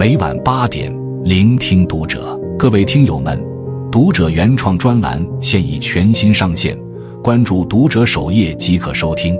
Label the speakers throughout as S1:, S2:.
S1: 每晚八点，聆听读者。各位听友们，读者原创专栏现已全新上线，关注读者首页即可收听。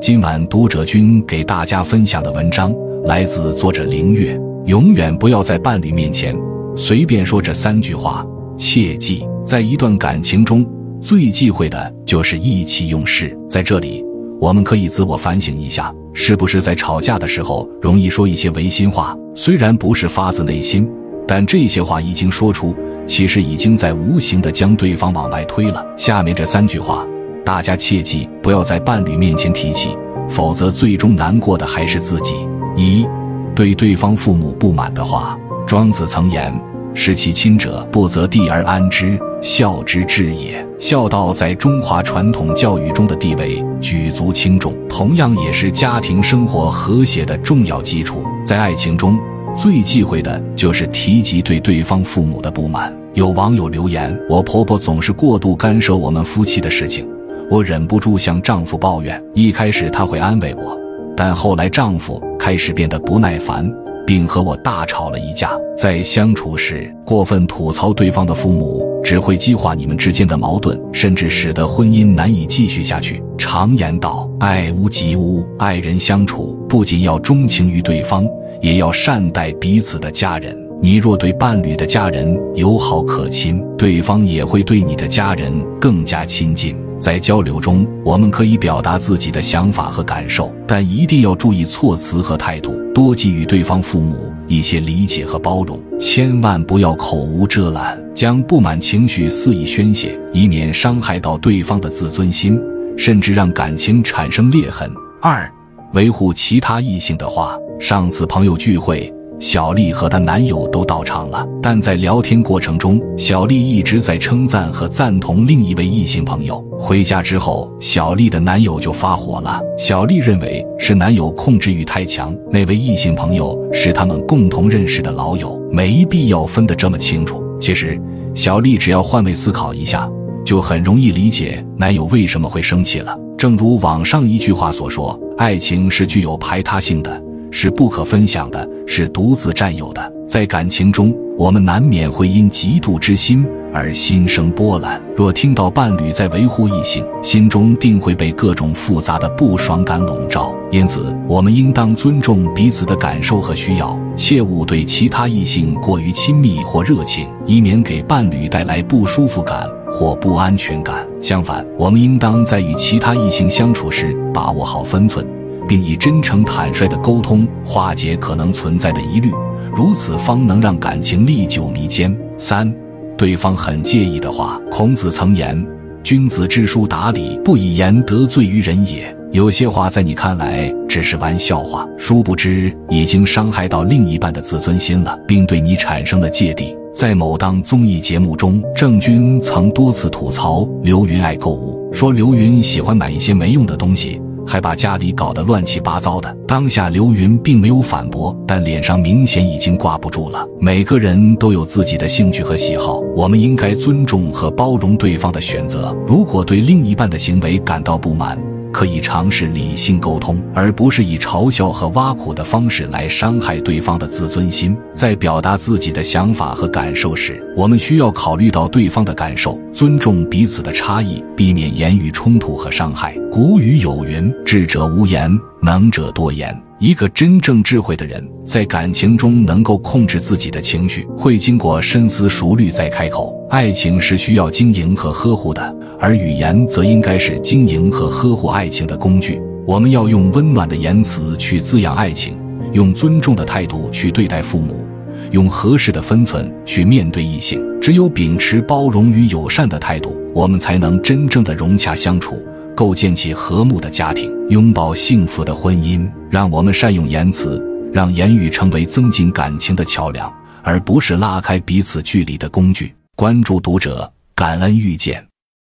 S1: 今晚读者君给大家分享的文章来自作者凌月。永远不要在伴侣面前随便说这三句话，切记，在一段感情中最忌讳的就是意气用事。在这里。我们可以自我反省一下，是不是在吵架的时候容易说一些违心话？虽然不是发自内心，但这些话一经说出，其实已经在无形的将对方往外推了。下面这三句话，大家切记不要在伴侣面前提起，否则最终难过的还是自己。一，对对方父母不满的话，庄子曾言。视其亲者，不择地而安之，孝之至也。孝道在中华传统教育中的地位举足轻重，同样也是家庭生活和谐的重要基础。在爱情中最忌讳的就是提及对对方父母的不满。有网友留言：“我婆婆总是过度干涉我们夫妻的事情，我忍不住向丈夫抱怨。一开始她会安慰我，但后来丈夫开始变得不耐烦。”并和我大吵了一架。在相处时，过分吐槽对方的父母，只会激化你们之间的矛盾，甚至使得婚姻难以继续下去。常言道：“爱屋及乌。”爱人相处不仅要钟情于对方，也要善待彼此的家人。你若对伴侣的家人友好可亲，对方也会对你的家人更加亲近。在交流中，我们可以表达自己的想法和感受，但一定要注意措辞和态度，多给予对方父母一些理解和包容，千万不要口无遮拦，将不满情绪肆意宣泄，以免伤害到对方的自尊心，甚至让感情产生裂痕。二，维护其他异性的话，上次朋友聚会。小丽和她男友都到场了，但在聊天过程中，小丽一直在称赞和赞同另一位异性朋友。回家之后，小丽的男友就发火了。小丽认为是男友控制欲太强，那位异性朋友是他们共同认识的老友，没必要分得这么清楚。其实，小丽只要换位思考一下，就很容易理解男友为什么会生气了。正如网上一句话所说：“爱情是具有排他性的。”是不可分享的，是独自占有的。在感情中，我们难免会因嫉妒之心而心生波澜。若听到伴侣在维护异性，心中定会被各种复杂的不爽感笼罩。因此，我们应当尊重彼此的感受和需要，切勿对其他异性过于亲密或热情，以免给伴侣带来不舒服感或不安全感。相反，我们应当在与其他异性相处时把握好分寸。并以真诚坦率的沟通化解可能存在的疑虑，如此方能让感情历久弥坚。三，对方很介意的话，孔子曾言：“君子知书达理，不以言得罪于人也。”有些话在你看来只是玩笑话，殊不知已经伤害到另一半的自尊心了，并对你产生了芥蒂。在某档综艺节目中，郑钧曾多次吐槽刘云爱购物，说刘云喜欢买一些没用的东西。还把家里搞得乱七八糟的。当下刘云并没有反驳，但脸上明显已经挂不住了。每个人都有自己的兴趣和喜好，我们应该尊重和包容对方的选择。如果对另一半的行为感到不满，可以尝试理性沟通，而不是以嘲笑和挖苦的方式来伤害对方的自尊心。在表达自己的想法和感受时，我们需要考虑到对方的感受，尊重彼此的差异，避免言语冲突和伤害。古语有云：“智者无言，能者多言。”一个真正智慧的人，在感情中能够控制自己的情绪，会经过深思熟虑再开口。爱情是需要经营和呵护的，而语言则应该是经营和呵护爱情的工具。我们要用温暖的言辞去滋养爱情，用尊重的态度去对待父母，用合适的分寸去面对异性。只有秉持包容与友善的态度，我们才能真正的融洽相处。构建起和睦的家庭，拥抱幸福的婚姻。让我们善用言辞，让言语成为增进感情的桥梁，而不是拉开彼此距离的工具。关注读者，感恩遇见。